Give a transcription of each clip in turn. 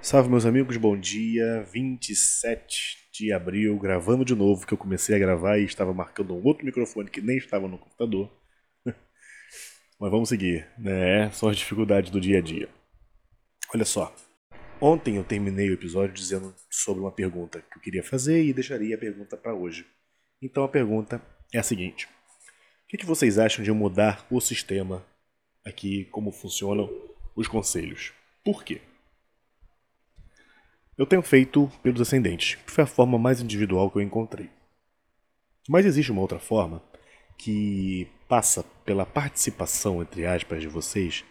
Salve, meus amigos, bom dia. 27 de abril, gravando de novo, que eu comecei a gravar e estava marcando um outro microfone que nem estava no computador. Mas vamos seguir, né? São as dificuldades do dia a dia. Olha só. Ontem eu terminei o episódio dizendo sobre uma pergunta que eu queria fazer e deixaria a pergunta para hoje. Então a pergunta é a seguinte: O que, que vocês acham de mudar o sistema aqui, como funcionam os conselhos? Por quê? Eu tenho feito pelos ascendentes, que foi a forma mais individual que eu encontrei. Mas existe uma outra forma que passa pela participação, entre aspas, de vocês,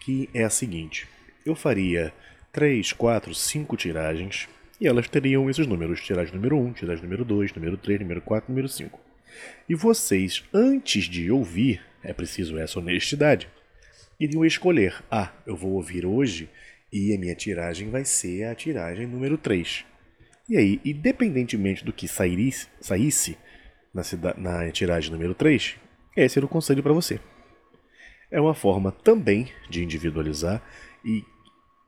que é a seguinte: eu faria 3, 4, 5 tiragens e elas teriam esses números: tiragem número 1, tiragem número 2, número 3, número 4, número 5. E vocês, antes de ouvir, é preciso essa honestidade, iriam escolher: ah, eu vou ouvir hoje e a minha tiragem vai ser a tiragem número 3. E aí, independentemente do que saísse, saísse na, na tiragem número 3, esse era o conselho para você. É uma forma também de individualizar e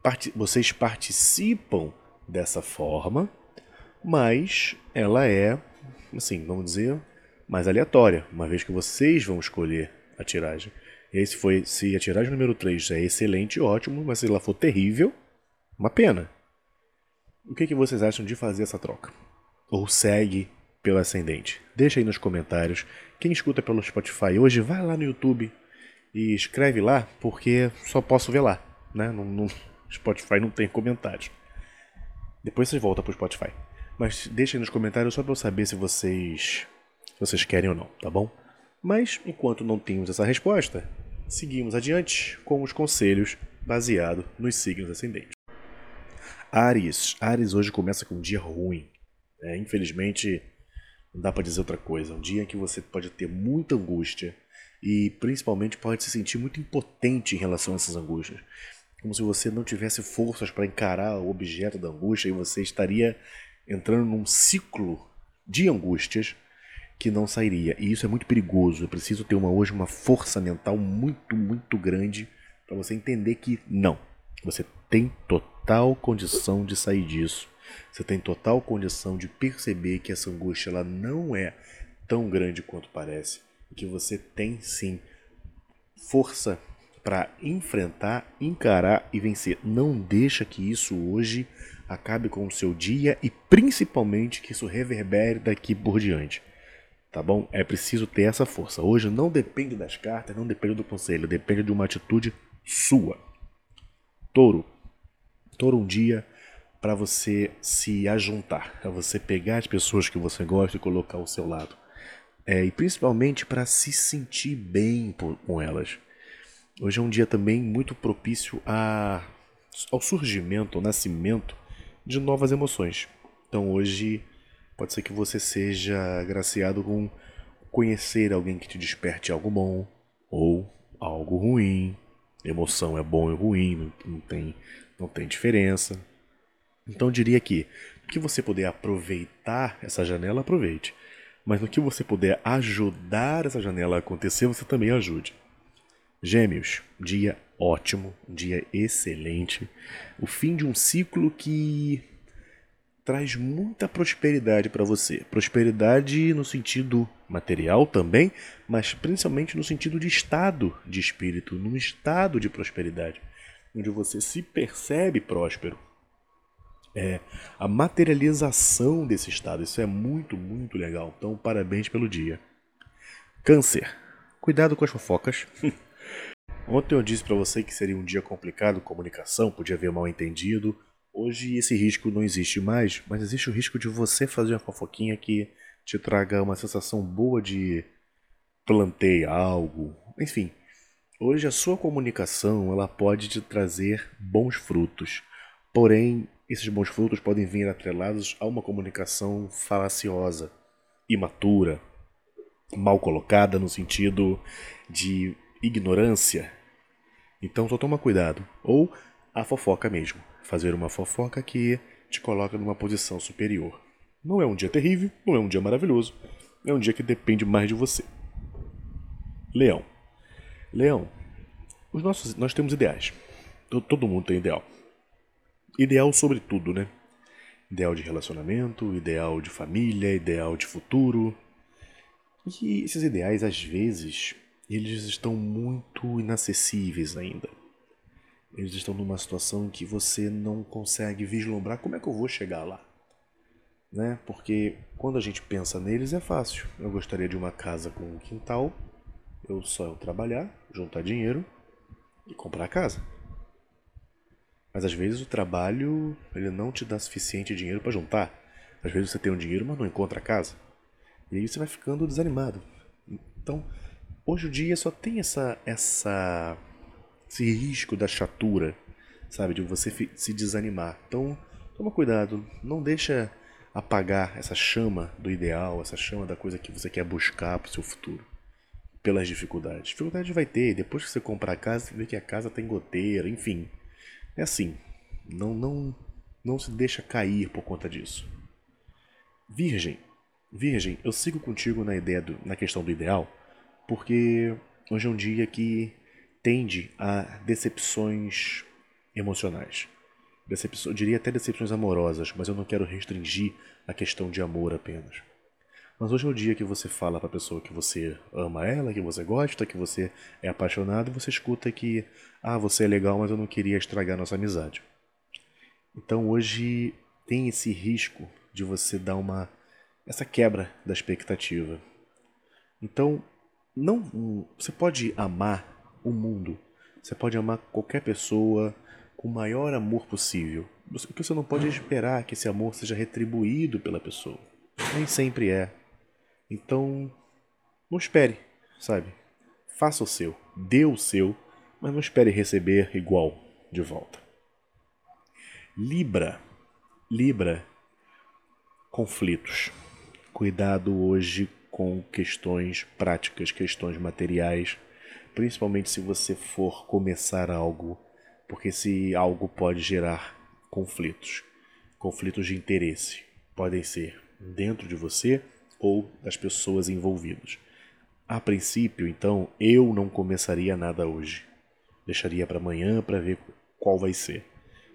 part vocês participam dessa forma, mas ela é, assim, vamos dizer, mais aleatória, uma vez que vocês vão escolher a tiragem. Esse foi, se a tiragem número 3 é excelente, ótimo, mas se ela for terrível, uma pena. O que, que vocês acham de fazer essa troca? Ou segue pelo ascendente? Deixa aí nos comentários. Quem escuta pelo Spotify hoje, vai lá no YouTube e escreve lá, porque só posso ver lá. Né? No, no Spotify não tem comentários. Depois vocês voltam pro Spotify. Mas deixa aí nos comentários só para eu saber se vocês, se vocês querem ou não, tá bom? Mas, enquanto não temos essa resposta, seguimos adiante com os conselhos baseados nos signos ascendentes. Ares. Ares hoje começa com um dia ruim. É, infelizmente, não dá para dizer outra coisa. Um dia em que você pode ter muita angústia e principalmente pode se sentir muito impotente em relação a essas angústias. Como se você não tivesse forças para encarar o objeto da angústia e você estaria entrando num ciclo de angústias que não sairia. E isso é muito perigoso. É preciso ter uma, hoje uma força mental muito, muito grande para você entender que não. Você tem total condição de sair disso. Você tem total condição de perceber que essa angústia ela não é tão grande quanto parece. Que você tem sim força para enfrentar, encarar e vencer. Não deixa que isso hoje acabe com o seu dia e principalmente que isso reverbere daqui por diante. Tá bom? É preciso ter essa força. Hoje não depende das cartas, não depende do conselho, depende de uma atitude sua. Touro. Touro um dia para você se ajuntar, para você pegar as pessoas que você gosta e colocar ao seu lado. É, e principalmente para se sentir bem com elas. Hoje é um dia também muito propício a, ao surgimento, ao nascimento de novas emoções. Então hoje Pode ser que você seja agraciado com conhecer alguém que te desperte algo bom ou algo ruim. Emoção é bom e ruim, não tem, não tem diferença. Então diria que no que você puder aproveitar essa janela, aproveite. Mas no que você puder ajudar essa janela a acontecer, você também ajude. Gêmeos, dia ótimo, dia excelente. O fim de um ciclo que traz muita prosperidade para você. Prosperidade no sentido material também, mas principalmente no sentido de estado de espírito, num estado de prosperidade, onde você se percebe próspero. É a materialização desse estado. Isso é muito, muito legal. Então, parabéns pelo dia. Câncer. Cuidado com as fofocas. Ontem eu disse para você que seria um dia complicado, comunicação, podia haver mal entendido Hoje esse risco não existe mais, mas existe o risco de você fazer uma fofoquinha que te traga uma sensação boa de plantei algo, enfim. Hoje a sua comunicação ela pode te trazer bons frutos, porém esses bons frutos podem vir atrelados a uma comunicação falaciosa, imatura, mal colocada no sentido de ignorância. Então só toma cuidado, ou a fofoca mesmo fazer uma fofoca que te coloca numa posição superior. Não é um dia terrível, não é um dia maravilhoso, é um dia que depende mais de você. Leão. Leão, os nossos, nós temos ideais. Todo, mundo tem ideal. ideal sobre tudo, né? Ideal de relacionamento, ideal de família, ideal de futuro. E esses ideais, às vezes, eles estão muito inacessíveis ainda. Eles estão numa situação em que você não consegue vislumbrar como é que eu vou chegar lá. Né? Porque quando a gente pensa neles é fácil. Eu gostaria de uma casa com um quintal, eu só eu trabalhar, juntar dinheiro e comprar a casa. Mas às vezes o trabalho ele não te dá suficiente dinheiro para juntar. Às vezes você tem um dinheiro, mas não encontra a casa. E aí você vai ficando desanimado. Então, hoje o dia só tem essa essa esse risco da chatura, sabe, de você se desanimar. Então, toma cuidado, não deixa apagar essa chama do ideal, essa chama da coisa que você quer buscar para o seu futuro pelas dificuldades. Dificuldade vai ter, depois que você comprar a casa, você vê que a casa tem goteira, enfim. É assim, não não não se deixa cair por conta disso. Virgem, Virgem, eu sigo contigo na ideia do, na questão do ideal, porque hoje é um dia que tende a decepções emocionais. Decepção, diria até decepções amorosas, mas eu não quero restringir a questão de amor apenas. Mas hoje é o dia que você fala para a pessoa que você ama ela, que você gosta, que você é apaixonado, e você escuta que, ah, você é legal, mas eu não queria estragar nossa amizade. Então hoje tem esse risco de você dar uma essa quebra da expectativa. Então, não, você pode amar o mundo, você pode amar qualquer pessoa com o maior amor possível. O que você não pode esperar que esse amor seja retribuído pela pessoa. Nem sempre é. Então, não espere, sabe? Faça o seu, dê o seu, mas não espere receber igual de volta. Libra. Libra. Conflitos. Cuidado hoje com questões práticas, questões materiais, principalmente se você for começar algo, porque se algo pode gerar conflitos, conflitos de interesse, podem ser dentro de você ou das pessoas envolvidas. A princípio, então, eu não começaria nada hoje. Deixaria para amanhã para ver qual vai ser.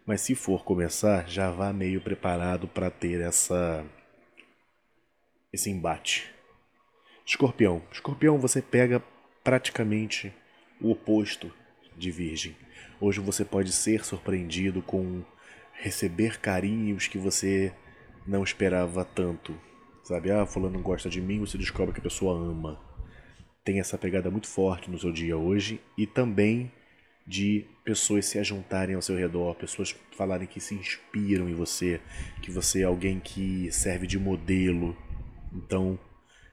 Mas se for começar, já vá meio preparado para ter essa esse embate. Escorpião. Escorpião, você pega praticamente o oposto de Virgem. Hoje você pode ser surpreendido com receber carinhos que você não esperava tanto. Sabe, ah, fulano gosta de mim, você descobre que a pessoa ama. Tem essa pegada muito forte no seu dia hoje e também de pessoas se ajuntarem ao seu redor, pessoas falarem que se inspiram em você, que você é alguém que serve de modelo. Então,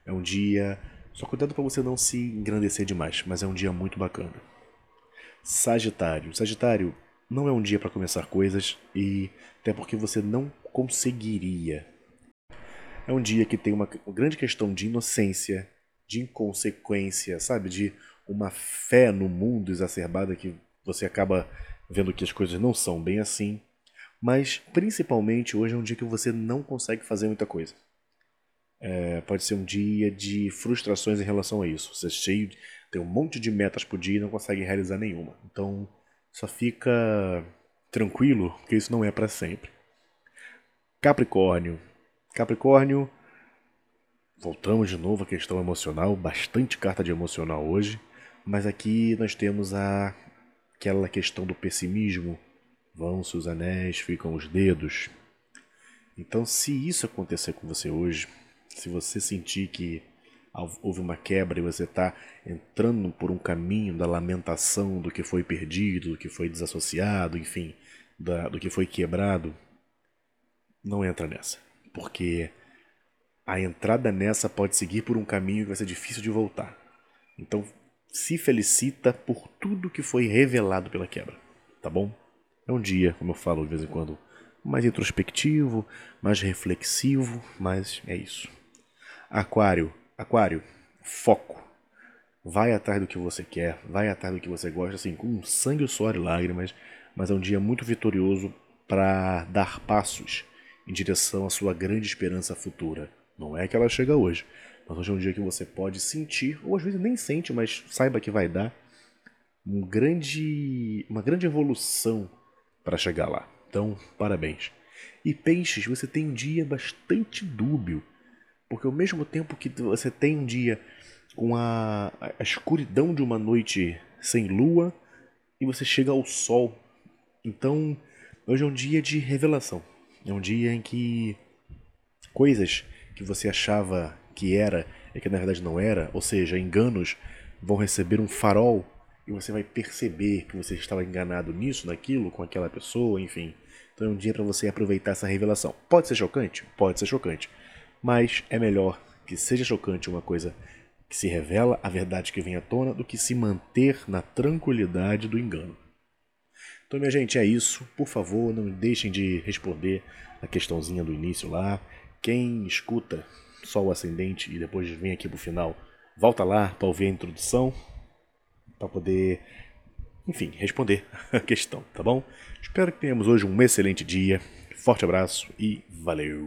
é um dia. Só cuidado para você não se engrandecer demais, mas é um dia muito bacana. Sagitário. Sagitário não é um dia para começar coisas e até porque você não conseguiria é um dia que tem uma, grande questão de inocência, de inconsequência, sabe? De uma fé no mundo exacerbada que você acaba vendo que as coisas não são bem assim. Mas principalmente hoje é um dia que você não consegue fazer muita coisa. É, pode ser um dia de frustrações em relação a isso. Você é cheio, tem um monte de metas por dia e não consegue realizar nenhuma. Então só fica tranquilo, porque isso não é para sempre. Capricórnio, Capricórnio, voltamos de novo à questão emocional, bastante carta de emocional hoje, mas aqui nós temos a, aquela questão do pessimismo. Vão-se os anéis, ficam os dedos. Então, se isso acontecer com você hoje, se você sentir que houve uma quebra e você está entrando por um caminho da lamentação do que foi perdido, do que foi desassociado, enfim, da, do que foi quebrado, não entra nessa porque a entrada nessa pode seguir por um caminho que vai ser difícil de voltar. Então, se felicita por tudo que foi revelado pela quebra, tá bom? É um dia, como eu falo de vez em quando, mais introspectivo, mais reflexivo, mas é isso. Aquário, Aquário, foco. Vai atrás do que você quer, vai atrás do que você gosta, assim, com sangue, suor e lágrimas, mas é um dia muito vitorioso para dar passos em direção à sua grande esperança futura. Não é que ela chega hoje, mas hoje é um dia que você pode sentir, ou às vezes nem sente, mas saiba que vai dar um grande, uma grande evolução para chegar lá, Então, parabéns. E peixes, você tem um dia bastante dúbio, porque ao mesmo tempo que você tem um dia com a, a escuridão de uma noite sem lua e você chega ao sol. Então, hoje é um dia de revelação. É um dia em que coisas que você achava que era e que na verdade não era, ou seja, enganos vão receber um farol e você vai perceber que você estava enganado nisso, naquilo, com aquela pessoa, enfim. Então é um dia para você aproveitar essa revelação. Pode ser chocante? Pode ser chocante. Mas é melhor que seja chocante uma coisa que se revela, a verdade que vem à tona, do que se manter na tranquilidade do engano. Então, minha gente, é isso. Por favor, não deixem de responder a questãozinha do início lá. Quem escuta só o ascendente e depois vem aqui pro final, volta lá para ouvir a introdução, para poder enfim, responder a questão, tá bom? Espero que tenhamos hoje um excelente dia. Forte abraço e valeu!